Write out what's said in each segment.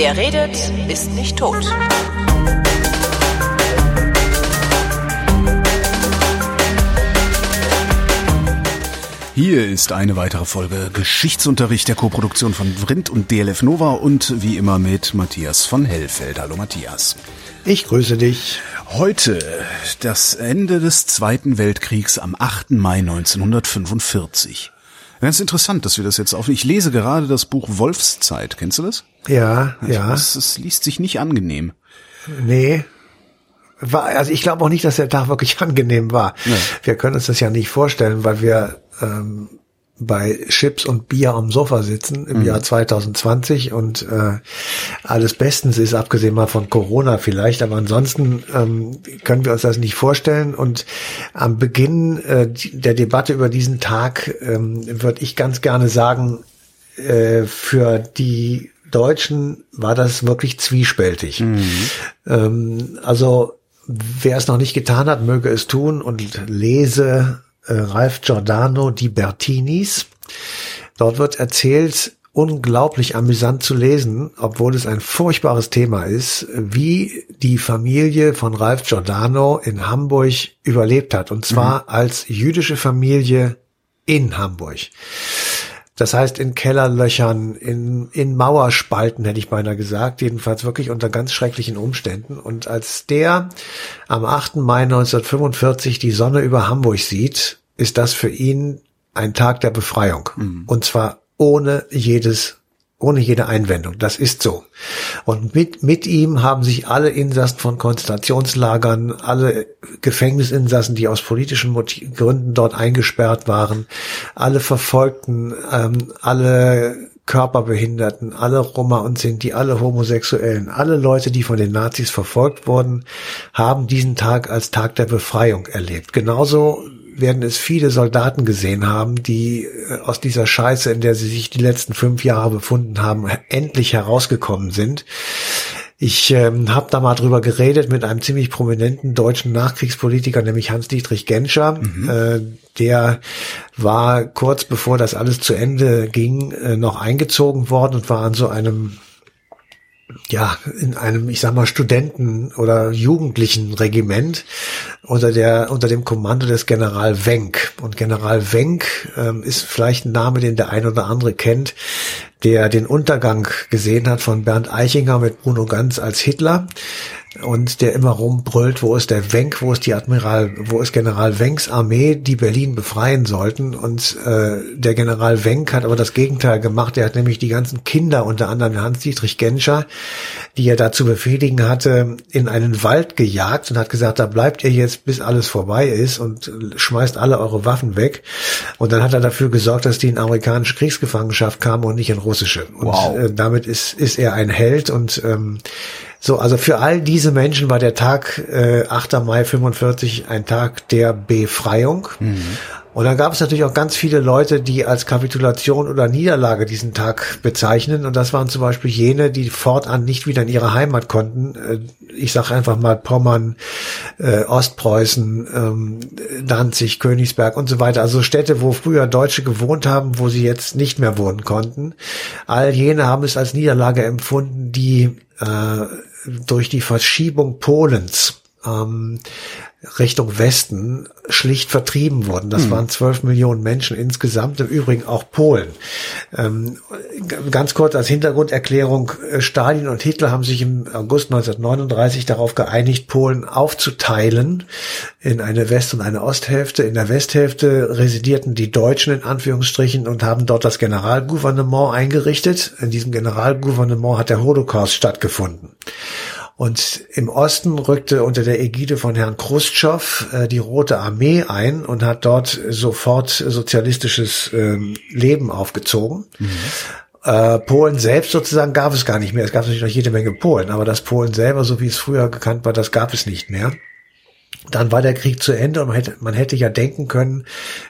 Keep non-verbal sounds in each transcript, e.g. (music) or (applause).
Wer redet, ist nicht tot. Hier ist eine weitere Folge Geschichtsunterricht der Koproduktion von Vrindt und DLF Nova und wie immer mit Matthias von Hellfeld. Hallo Matthias. Ich grüße dich. Heute das Ende des Zweiten Weltkriegs am 8. Mai 1945. Ganz interessant, dass wir das jetzt auf. Ich lese gerade das Buch Wolfszeit. Kennst du das? Ja, ja. Es, es liest sich nicht angenehm. Nee. War, also ich glaube auch nicht, dass der Tag wirklich (laughs) angenehm war. Nee. Wir können uns das ja nicht vorstellen, weil wir ähm, bei Chips und Bier am Sofa sitzen im Jahr 2020 und äh, alles bestens ist, abgesehen mal von Corona vielleicht, aber ansonsten ähm, können wir uns das nicht vorstellen. Und am Beginn äh, der Debatte über diesen Tag ähm, würde ich ganz gerne sagen, äh, für die Deutschen war das wirklich zwiespältig. Ähm, also wer es noch nicht getan hat, möge es tun und lese äh, Ralph Giordano, die Bertinis. Dort wird erzählt, unglaublich amüsant zu lesen, obwohl es ein furchtbares Thema ist, wie die Familie von Ralph Giordano in Hamburg überlebt hat. Und zwar als jüdische Familie in Hamburg. Das heißt in Kellerlöchern, in, in Mauerspalten, hätte ich beinahe gesagt, jedenfalls wirklich unter ganz schrecklichen Umständen. Und als der am 8. Mai 1945 die Sonne über Hamburg sieht, ist das für ihn ein Tag der Befreiung. Und zwar ohne jedes ohne jede Einwendung. Das ist so. Und mit, mit ihm haben sich alle Insassen von Konzentrationslagern, alle Gefängnisinsassen, die aus politischen Motiv Gründen dort eingesperrt waren, alle Verfolgten, ähm, alle Körperbehinderten, alle Roma und Sinti, alle Homosexuellen, alle Leute, die von den Nazis verfolgt wurden, haben diesen Tag als Tag der Befreiung erlebt. Genauso werden es viele Soldaten gesehen haben, die äh, aus dieser Scheiße, in der sie sich die letzten fünf Jahre befunden haben, endlich herausgekommen sind. Ich ähm, habe da mal drüber geredet mit einem ziemlich prominenten deutschen Nachkriegspolitiker, nämlich Hans-Dietrich Genscher. Äh, der war kurz bevor das alles zu Ende ging, äh, noch eingezogen worden und war an so einem ja, in einem, ich sag mal, Studenten- oder Jugendlichen-Regiment unter der, unter dem Kommando des General Wenck. Und General Wenck ähm, ist vielleicht ein Name, den der ein oder andere kennt, der den Untergang gesehen hat von Bernd Eichinger mit Bruno Ganz als Hitler und der immer rumbrüllt, wo ist der Wenck, wo ist die Admiral, wo ist General Wencks Armee, die Berlin befreien sollten. Und äh, der General Wenck hat aber das Gegenteil gemacht. Er hat nämlich die ganzen Kinder, unter anderem Hans-Dietrich Genscher, die er da zu befehligen hatte, in einen Wald gejagt und hat gesagt, da bleibt ihr jetzt, bis alles vorbei ist und schmeißt alle eure Waffen weg. Und dann hat er dafür gesorgt, dass die in amerikanische Kriegsgefangenschaft kamen und nicht in russische. Und Wow. äh, damit ist, ist er ein Held und ähm, so, also für all diese Menschen war der Tag äh, 8. Mai 45 ein Tag der Befreiung. Und dann gab es natürlich auch ganz viele Leute, die als Kapitulation oder Niederlage diesen Tag bezeichnen. Und das waren zum Beispiel jene, die fortan nicht wieder in ihre Heimat konnten. Äh, Ich sage einfach mal Pommern, äh, Ostpreußen, ähm, Danzig, Königsberg und so weiter. Also Städte, wo früher Deutsche gewohnt haben, wo sie jetzt nicht mehr wohnen konnten. All jene haben es als Niederlage empfunden, die äh, durch die Verschiebung Polens ähm, Richtung Westen schlicht vertrieben wurden. Das waren zwölf Millionen Menschen insgesamt, im Übrigen auch Polen. Ähm, ganz kurz als Hintergrunderklärung, äh, Stalin und Hitler haben sich im August 1939 darauf geeinigt, Polen aufzuteilen in eine West- und eine Osthälfte. In der Westhälfte residierten die Deutschen in Anführungsstrichen und haben dort das Generalgouvernement eingerichtet. In diesem Generalgouvernement hat der Holocaust stattgefunden. Und im Osten rückte unter der Ägide von Herrn Khrushchev äh, die Rote Armee ein und hat dort sofort sozialistisches ähm, Leben aufgezogen. Äh, Polen selbst sozusagen gab es gar nicht mehr. Es gab natürlich noch jede Menge Polen, aber das Polen selber, so wie es früher gekannt war, das gab es nicht mehr. Dann war der Krieg zu Ende und man hätte, man hätte ja denken können,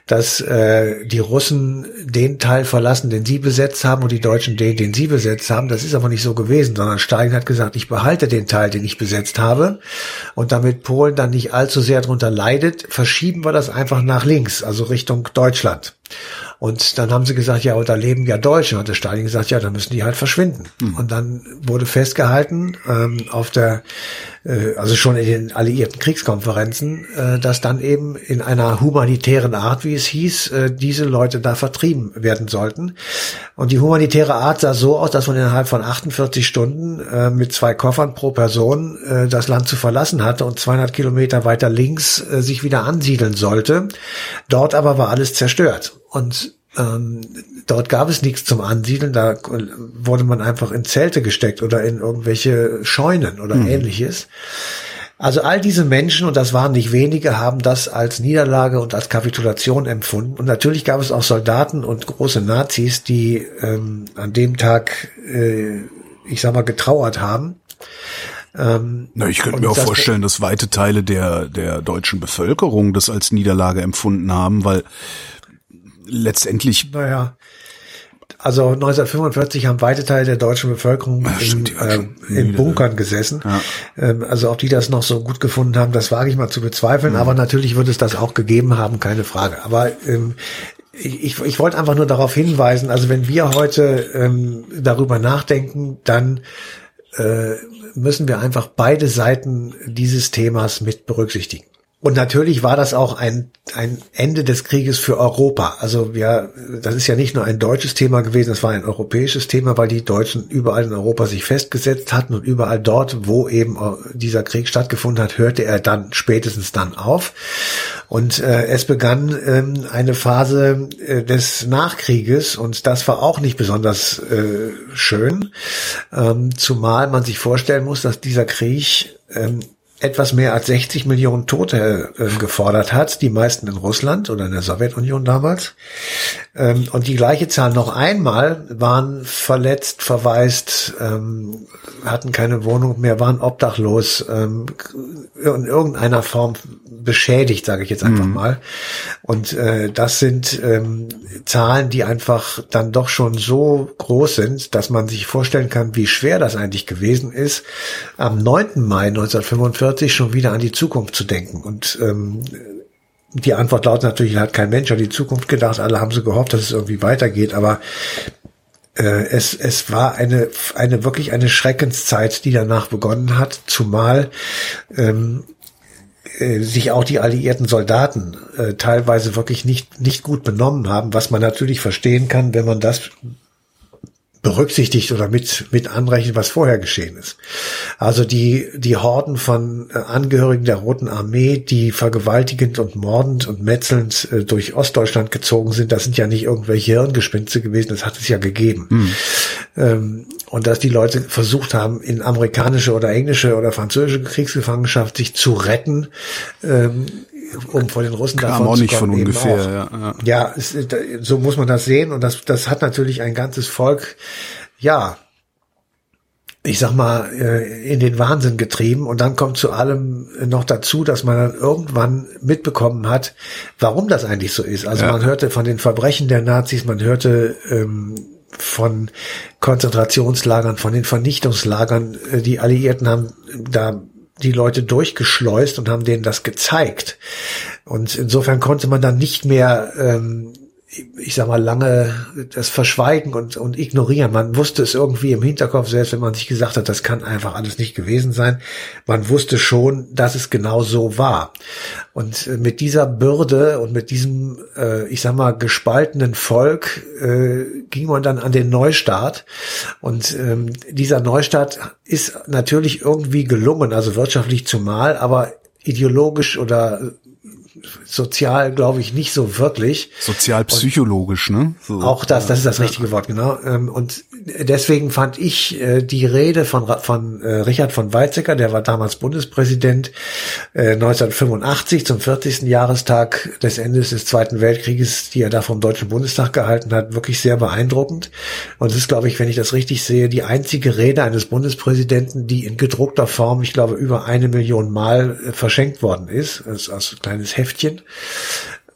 dass äh, die Russen den Teil verlassen, den sie besetzt haben und die Deutschen den, den sie besetzt haben. Das ist aber nicht so gewesen, sondern Stalin hat gesagt, ich behalte den Teil, den ich besetzt habe. Und damit Polen dann nicht allzu sehr darunter leidet, verschieben wir das einfach nach links, also Richtung Deutschland. Und dann haben sie gesagt, ja, da leben ja Deutsche. Und der Stalin gesagt, ja, dann müssen die halt verschwinden. Mhm. Und dann wurde festgehalten ähm, auf der, äh, also schon in den alliierten Kriegskonferenzen, äh, dass dann eben in einer humanitären Art, wie es hieß, äh, diese Leute da vertrieben werden sollten. Und die humanitäre Art sah so aus, dass man innerhalb von 48 Stunden äh, mit zwei Koffern pro Person äh, das Land zu verlassen hatte und 200 Kilometer weiter links äh, sich wieder ansiedeln sollte. Dort aber war alles zerstört. Und ähm, dort gab es nichts zum Ansiedeln, da wurde man einfach in Zelte gesteckt oder in irgendwelche Scheunen oder mhm. ähnliches. Also all diese Menschen, und das waren nicht wenige, haben das als Niederlage und als Kapitulation empfunden. Und natürlich gab es auch Soldaten und große Nazis, die ähm, an dem Tag, äh, ich sag mal, getrauert haben. Ähm, Na, ich könnte mir auch das vorstellen, dass weite Teile der, der deutschen Bevölkerung das als Niederlage empfunden haben, weil letztendlich. Naja. Also 1945 haben weite Teile der deutschen Bevölkerung ja, in, äh, in Bunkern gesessen. Ja. Ähm, also ob die das noch so gut gefunden haben, das wage ich mal zu bezweifeln. Mhm. Aber natürlich wird es das auch gegeben haben, keine Frage. Aber ähm, ich, ich wollte einfach nur darauf hinweisen, also wenn wir heute ähm, darüber nachdenken, dann äh, müssen wir einfach beide Seiten dieses Themas mit berücksichtigen. Und natürlich war das auch ein, ein Ende des Krieges für Europa. Also wir, das ist ja nicht nur ein deutsches Thema gewesen, es war ein europäisches Thema, weil die Deutschen überall in Europa sich festgesetzt hatten und überall dort, wo eben dieser Krieg stattgefunden hat, hörte er dann spätestens dann auf. Und äh, es begann ähm, eine Phase äh, des Nachkrieges und das war auch nicht besonders äh, schön, ähm, zumal man sich vorstellen muss, dass dieser Krieg ähm, etwas mehr als 60 Millionen Tote äh, gefordert hat, die meisten in Russland oder in der Sowjetunion damals. Ähm, und die gleiche Zahl noch einmal waren verletzt, verwaist, ähm, hatten keine Wohnung mehr, waren obdachlos, ähm, in irgendeiner Form beschädigt, sage ich jetzt einfach mhm. mal. Und äh, das sind ähm, Zahlen, die einfach dann doch schon so groß sind, dass man sich vorstellen kann, wie schwer das eigentlich gewesen ist, am 9. Mai 1945 schon wieder an die Zukunft zu denken. Und ähm, die Antwort lautet natürlich, hat kein Mensch an die Zukunft gedacht, alle haben so gehofft, dass es irgendwie weitergeht, aber äh, es, es war eine, eine wirklich eine Schreckenszeit, die danach begonnen hat, zumal ähm, äh, sich auch die alliierten Soldaten äh, teilweise wirklich nicht, nicht gut benommen haben, was man natürlich verstehen kann, wenn man das berücksichtigt oder mit, mit anrechnet, was vorher geschehen ist. Also die, die Horden von äh, Angehörigen der Roten Armee, die vergewaltigend und mordend und metzelnd äh, durch Ostdeutschland gezogen sind, das sind ja nicht irgendwelche Hirngespinste gewesen, das hat es ja gegeben. Mhm. Ähm, und dass die Leute versucht haben, in amerikanische oder englische oder französische Kriegsgefangenschaft sich zu retten, ähm, um vor den Russen Kam davon auch nicht von ungefähr. Ja, ja. ja es, so muss man das sehen und das, das hat natürlich ein ganzes Volk, ja, ich sag mal, äh, in den Wahnsinn getrieben. Und dann kommt zu allem noch dazu, dass man dann irgendwann mitbekommen hat, warum das eigentlich so ist. Also ja. man hörte von den Verbrechen der Nazis, man hörte ähm, von Konzentrationslagern, von den Vernichtungslagern. Äh, die Alliierten haben da die Leute durchgeschleust und haben denen das gezeigt. Und insofern konnte man dann nicht mehr ähm, ich sag mal, lange das Verschweigen und, und ignorieren. Man wusste es irgendwie im Hinterkopf, selbst wenn man sich gesagt hat, das kann einfach alles nicht gewesen sein. Man wusste schon, dass es genau so war. Und äh, mit dieser Bürde und mit diesem, äh, ich sag mal, gespaltenen Volk äh, ging man dann an den Neustart. Und ähm, dieser Neustart ist natürlich irgendwie gelungen, also wirtschaftlich zumal, aber ideologisch oder sozial, glaube ich, nicht so wirklich. Sozialpsychologisch, ne? So. Auch das, das ist das richtige Wort, genau. Ähm, und deswegen fand ich äh, die Rede von, von äh, Richard von Weizsäcker, der war damals Bundespräsident, 1985 äh, zum 40. Jahrestag des Endes des Zweiten Weltkrieges, die er da vom Deutschen Bundestag gehalten hat, wirklich sehr beeindruckend. Und es ist, glaube ich, wenn ich das richtig sehe, die einzige Rede eines Bundespräsidenten, die in gedruckter Form, ich glaube, über eine Million Mal verschenkt worden ist, als, als kleines Heftchen.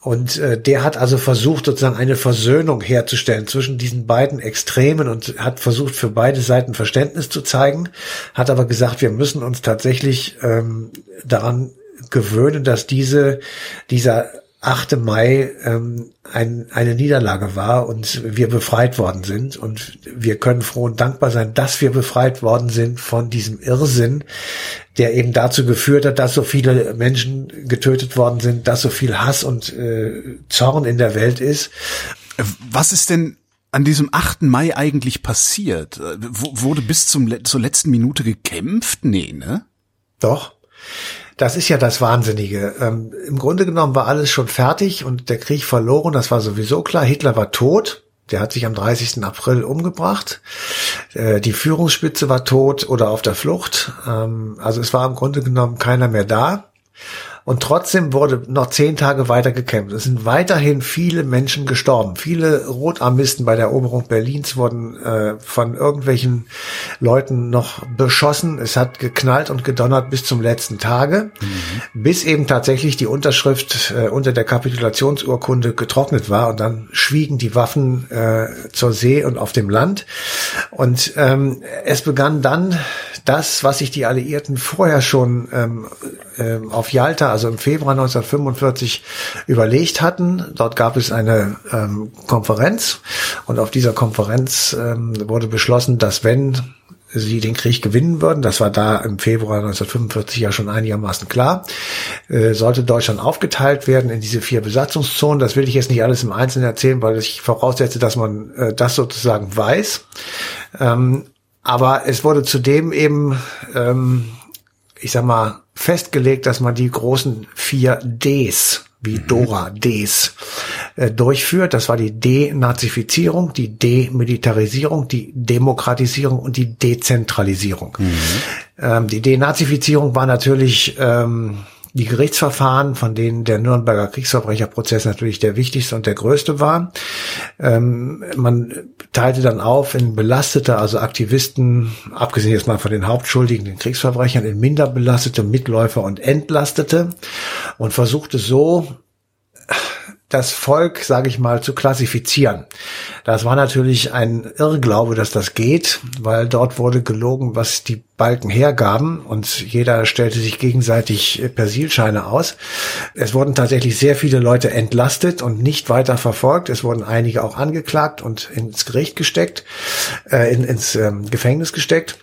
Und äh, der hat also versucht, sozusagen eine Versöhnung herzustellen zwischen diesen beiden Extremen und hat versucht, für beide Seiten Verständnis zu zeigen, hat aber gesagt, wir müssen uns tatsächlich ähm, daran gewöhnen, dass diese, dieser 8. Mai ähm, ein, eine Niederlage war und wir befreit worden sind. Und wir können froh und dankbar sein, dass wir befreit worden sind von diesem Irrsinn, der eben dazu geführt hat, dass so viele Menschen getötet worden sind, dass so viel Hass und äh, Zorn in der Welt ist. Was ist denn an diesem 8. Mai eigentlich passiert? W wurde bis zum, zur letzten Minute gekämpft? Nee, ne? Doch. Das ist ja das Wahnsinnige. Ähm, Im Grunde genommen war alles schon fertig und der Krieg verloren. Das war sowieso klar. Hitler war tot. Der hat sich am 30. April umgebracht. Äh, die Führungsspitze war tot oder auf der Flucht. Ähm, also es war im Grunde genommen keiner mehr da. Und trotzdem wurde noch zehn Tage weiter gekämpft. Es sind weiterhin viele Menschen gestorben. Viele Rotarmisten bei der Eroberung Berlins wurden äh, von irgendwelchen Leuten noch beschossen. Es hat geknallt und gedonnert bis zum letzten Tage, mhm. bis eben tatsächlich die Unterschrift äh, unter der Kapitulationsurkunde getrocknet war. Und dann schwiegen die Waffen äh, zur See und auf dem Land. Und ähm, es begann dann das, was sich die Alliierten vorher schon ähm, äh, auf Yalta, also im Februar 1945, überlegt hatten. Dort gab es eine ähm, Konferenz und auf dieser Konferenz ähm, wurde beschlossen, dass wenn sie den Krieg gewinnen würden, das war da im Februar 1945 ja schon einigermaßen klar, äh, sollte Deutschland aufgeteilt werden in diese vier Besatzungszonen. Das will ich jetzt nicht alles im Einzelnen erzählen, weil ich voraussetze, dass man äh, das sozusagen weiß. Ähm, aber es wurde zudem eben, ähm, ich sag mal, festgelegt, dass man die großen vier Ds wie mhm. Dora Ds äh, durchführt. Das war die Denazifizierung, die Demilitarisierung, die Demokratisierung und die Dezentralisierung. Mhm. Ähm, die Denazifizierung war natürlich ähm, die Gerichtsverfahren, von denen der Nürnberger Kriegsverbrecherprozess natürlich der wichtigste und der größte war. Ähm, man teilte dann auf in belastete, also Aktivisten, abgesehen jetzt mal von den Hauptschuldigen, den Kriegsverbrechern, in minder belastete, Mitläufer und Entlastete und versuchte so das Volk, sage ich mal, zu klassifizieren. Das war natürlich ein Irrglaube, dass das geht, weil dort wurde gelogen, was die Balken hergaben und jeder stellte sich gegenseitig Persilscheine aus. Es wurden tatsächlich sehr viele Leute entlastet und nicht weiter verfolgt. Es wurden einige auch angeklagt und ins Gericht gesteckt, äh, in, ins ähm, Gefängnis gesteckt.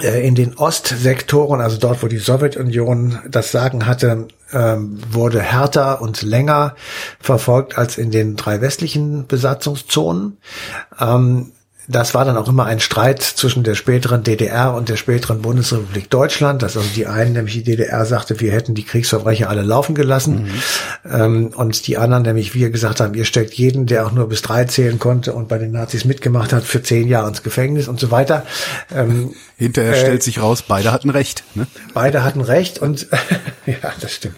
Äh, in den Ostsektoren, also dort, wo die Sowjetunion das Sagen hatte, ähm, wurde härter und länger verfolgt als in den drei westlichen Besatzungszonen. Ähm, das war dann auch immer ein Streit zwischen der späteren DDR und der späteren Bundesrepublik Deutschland, dass also die einen, nämlich die DDR, sagte, wir hätten die Kriegsverbrecher alle laufen gelassen. Mhm. Ähm, und die anderen, nämlich wir, gesagt haben, ihr steckt jeden, der auch nur bis drei zählen konnte und bei den Nazis mitgemacht hat, für zehn Jahre ins Gefängnis und so weiter. Ähm, Hinterher äh, stellt sich raus, beide hatten recht. Ne? Beide hatten recht und (laughs) ja, das stimmt.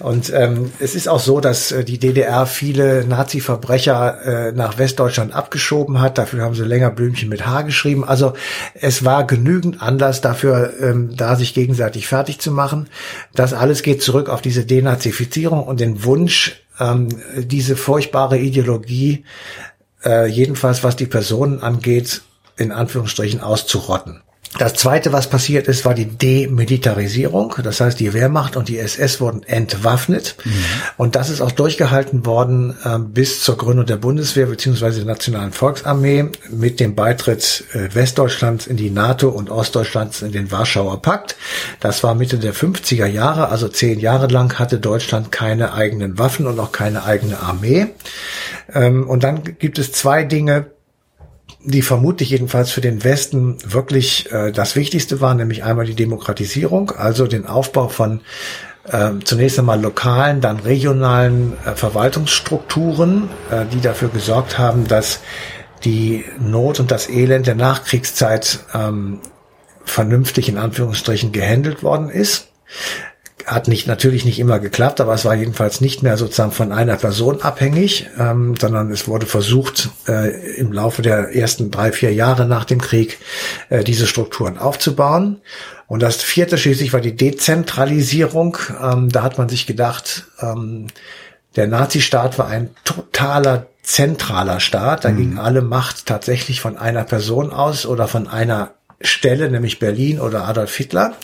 Und ähm, es ist auch so, dass äh, die DDR viele Nazi-Verbrecher äh, nach Westdeutschland abgeschoben hat. Dafür haben sie länger Blümchen mit H geschrieben. Also es war genügend Anlass dafür, ähm, da sich gegenseitig fertig zu machen. Das alles geht zurück auf diese Denazifizierung und den Wunsch, ähm, diese furchtbare Ideologie, äh, jedenfalls was die Personen angeht, in Anführungsstrichen auszurotten. Das zweite, was passiert ist, war die Demilitarisierung. Das heißt, die Wehrmacht und die SS wurden entwaffnet. Mhm. Und das ist auch durchgehalten worden äh, bis zur Gründung der Bundeswehr bzw. der Nationalen Volksarmee mit dem Beitritt äh, Westdeutschlands in die NATO und Ostdeutschlands in den Warschauer Pakt. Das war Mitte der 50er Jahre, also zehn Jahre lang hatte Deutschland keine eigenen Waffen und auch keine eigene Armee. Ähm, und dann gibt es zwei Dinge, die vermutlich jedenfalls für den Westen wirklich äh, das Wichtigste war, nämlich einmal die Demokratisierung, also den Aufbau von äh, zunächst einmal lokalen, dann regionalen äh, Verwaltungsstrukturen, äh, die dafür gesorgt haben, dass die Not und das Elend der Nachkriegszeit ähm, vernünftig in Anführungsstrichen gehandelt worden ist hat nicht natürlich nicht immer geklappt, aber es war jedenfalls nicht mehr sozusagen von einer Person abhängig, ähm, sondern es wurde versucht, äh, im Laufe der ersten drei, vier Jahre nach dem Krieg äh, diese Strukturen aufzubauen. Und das vierte schließlich war die Dezentralisierung. Ähm, da hat man sich gedacht, ähm, der Nazistaat war ein totaler zentraler Staat. Da mhm. ging alle Macht tatsächlich von einer Person aus oder von einer Stelle, nämlich Berlin oder Adolf Hitler.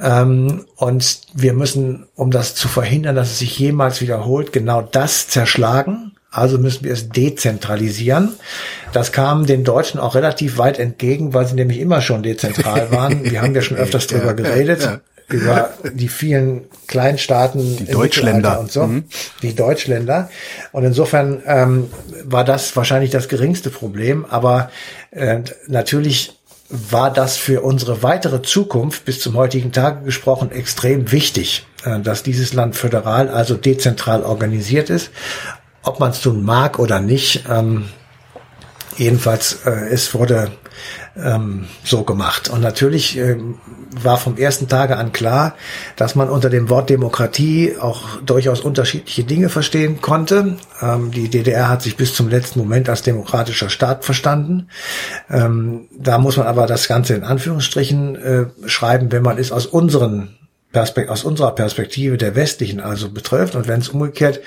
Ähm, und wir müssen, um das zu verhindern, dass es sich jemals wiederholt, genau das zerschlagen. Also müssen wir es dezentralisieren. Das kam den Deutschen auch relativ weit entgegen, weil sie nämlich immer schon dezentral (laughs) waren. Wir haben ja schon öfters drüber geredet. Ja, ja über die vielen Kleinstaaten die Deutschländer und so, mhm. die Deutschländer. Und insofern ähm, war das wahrscheinlich das geringste Problem, aber äh, natürlich war das für unsere weitere Zukunft bis zum heutigen Tage gesprochen extrem wichtig, äh, dass dieses Land föderal, also dezentral organisiert ist. Ob man es tun mag oder nicht, ähm, jedenfalls äh, es wurde ähm, so gemacht. Und natürlich ähm, war vom ersten Tage an klar, dass man unter dem Wort Demokratie auch durchaus unterschiedliche Dinge verstehen konnte. Ähm, die DDR hat sich bis zum letzten Moment als demokratischer Staat verstanden. Ähm, da muss man aber das Ganze in Anführungsstrichen äh, schreiben, wenn man es aus unseren Perspekt aus unserer Perspektive der westlichen also betrifft. Und wenn es umgekehrt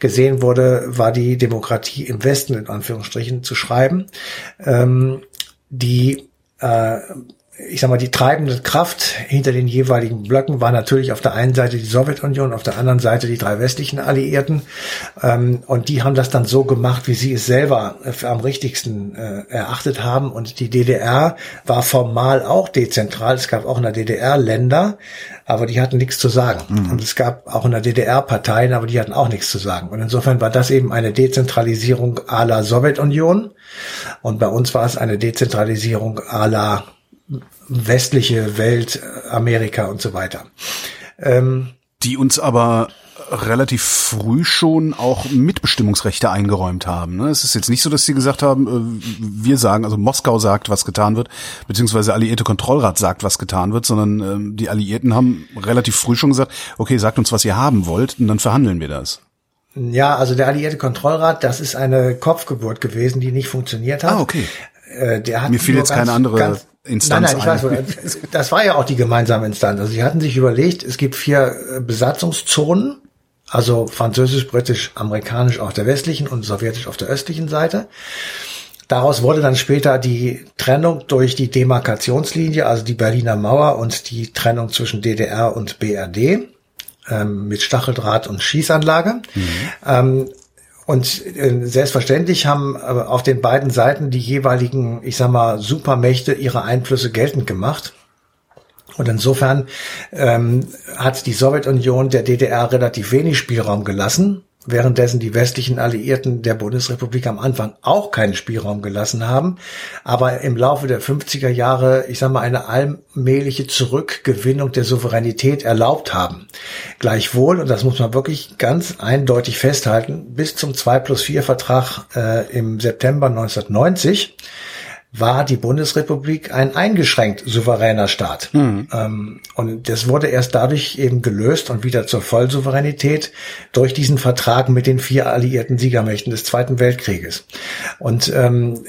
gesehen wurde, war die Demokratie im Westen in Anführungsstrichen zu schreiben. Ähm, die äh, ich sag mal, die treibende Kraft hinter den jeweiligen Blöcken war natürlich auf der einen Seite die Sowjetunion, auf der anderen Seite die drei westlichen Alliierten. Ähm, und die haben das dann so gemacht, wie sie es selber für am richtigsten äh, erachtet haben. Und die DDR war formal auch dezentral. Es gab auch in der DDR Länder, aber die hatten nichts zu sagen. Mhm. Und es gab auch in der DDR Parteien, aber die hatten auch nichts zu sagen. Und insofern war das eben eine Dezentralisierung à la Sowjetunion. Und bei uns war es eine Dezentralisierung à la westliche Welt, Amerika und so weiter. Ähm, die uns aber relativ früh schon auch Mitbestimmungsrechte eingeräumt haben. Ne? Es ist jetzt nicht so, dass sie gesagt haben, äh, wir sagen, also Moskau sagt, was getan wird, beziehungsweise Alliierte Kontrollrat sagt, was getan wird, sondern ähm, die Alliierten haben relativ früh schon gesagt, okay, sagt uns, was ihr haben wollt, und dann verhandeln wir das. Ja, also der Alliierte Kontrollrat, das ist eine Kopfgeburt gewesen, die nicht funktioniert hat. Ah, okay. Äh, der hat Mir fiel jetzt keine andere ganz, Instanz nein, nein, ich weiß, das war ja auch die gemeinsame Instanz. Also sie hatten sich überlegt, es gibt vier äh, Besatzungszonen, also französisch, britisch, amerikanisch auf der westlichen und sowjetisch auf der östlichen Seite. Daraus wurde dann später die Trennung durch die Demarkationslinie, also die Berliner Mauer und die Trennung zwischen DDR und BRD ähm, mit Stacheldraht und Schießanlage. Mhm. Ähm, und äh, selbstverständlich haben äh, auf den beiden Seiten die jeweiligen, ich sag mal, Supermächte ihre Einflüsse geltend gemacht. Und insofern ähm, hat die Sowjetunion der DDR relativ wenig Spielraum gelassen währenddessen die westlichen Alliierten der Bundesrepublik am Anfang auch keinen Spielraum gelassen haben, aber im Laufe der 50er Jahre, ich sage mal, eine allmähliche Zurückgewinnung der Souveränität erlaubt haben. Gleichwohl, und das muss man wirklich ganz eindeutig festhalten, bis zum 2 plus 4 Vertrag äh, im September 1990 war die Bundesrepublik ein eingeschränkt souveräner Staat. Mhm. Ähm, und das wurde erst dadurch eben gelöst und wieder zur Vollsouveränität durch diesen Vertrag mit den vier alliierten Siegermächten des Zweiten Weltkrieges. Und ähm,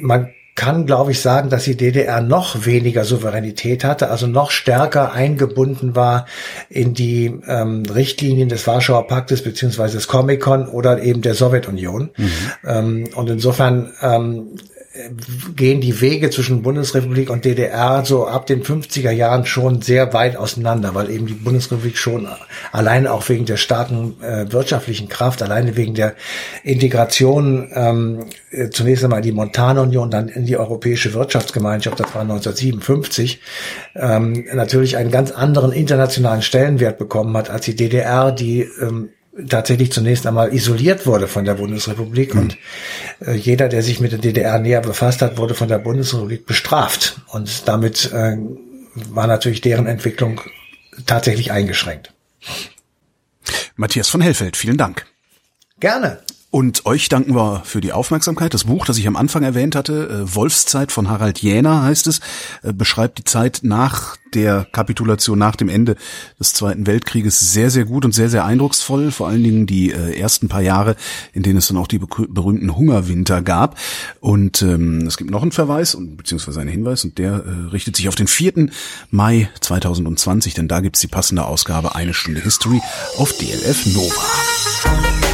man kann, glaube ich, sagen, dass die DDR noch weniger Souveränität hatte, also noch stärker eingebunden war in die ähm, Richtlinien des Warschauer Paktes beziehungsweise des Comic-Con oder eben der Sowjetunion. Mhm. Ähm, und insofern ähm, gehen die Wege zwischen Bundesrepublik und DDR so ab den 50er Jahren schon sehr weit auseinander, weil eben die Bundesrepublik schon allein auch wegen der starken äh, wirtschaftlichen Kraft, alleine wegen der Integration ähm, äh, zunächst einmal in die Montanunion, dann in die Europäische Wirtschaftsgemeinschaft, das war 1957, ähm, natürlich einen ganz anderen internationalen Stellenwert bekommen hat als die DDR, die ähm, tatsächlich zunächst einmal isoliert wurde von der Bundesrepublik mhm. und äh, jeder, der sich mit der DDR näher befasst hat, wurde von der Bundesrepublik bestraft und damit äh, war natürlich deren Entwicklung tatsächlich eingeschränkt. Matthias von Hellfeld, vielen Dank. Gerne. Und euch danken wir für die Aufmerksamkeit. Das Buch, das ich am Anfang erwähnt hatte, äh, Wolfszeit von Harald Jäner heißt es, äh, beschreibt die Zeit nach der Kapitulation, nach dem Ende des Zweiten Weltkrieges sehr, sehr gut und sehr, sehr eindrucksvoll. Vor allen Dingen die äh, ersten paar Jahre, in denen es dann auch die berühmten Hungerwinter gab. Und ähm, es gibt noch einen Verweis, beziehungsweise einen Hinweis, und der äh, richtet sich auf den 4. Mai 2020, denn da gibt's die passende Ausgabe Eine Stunde History auf DLF Nova.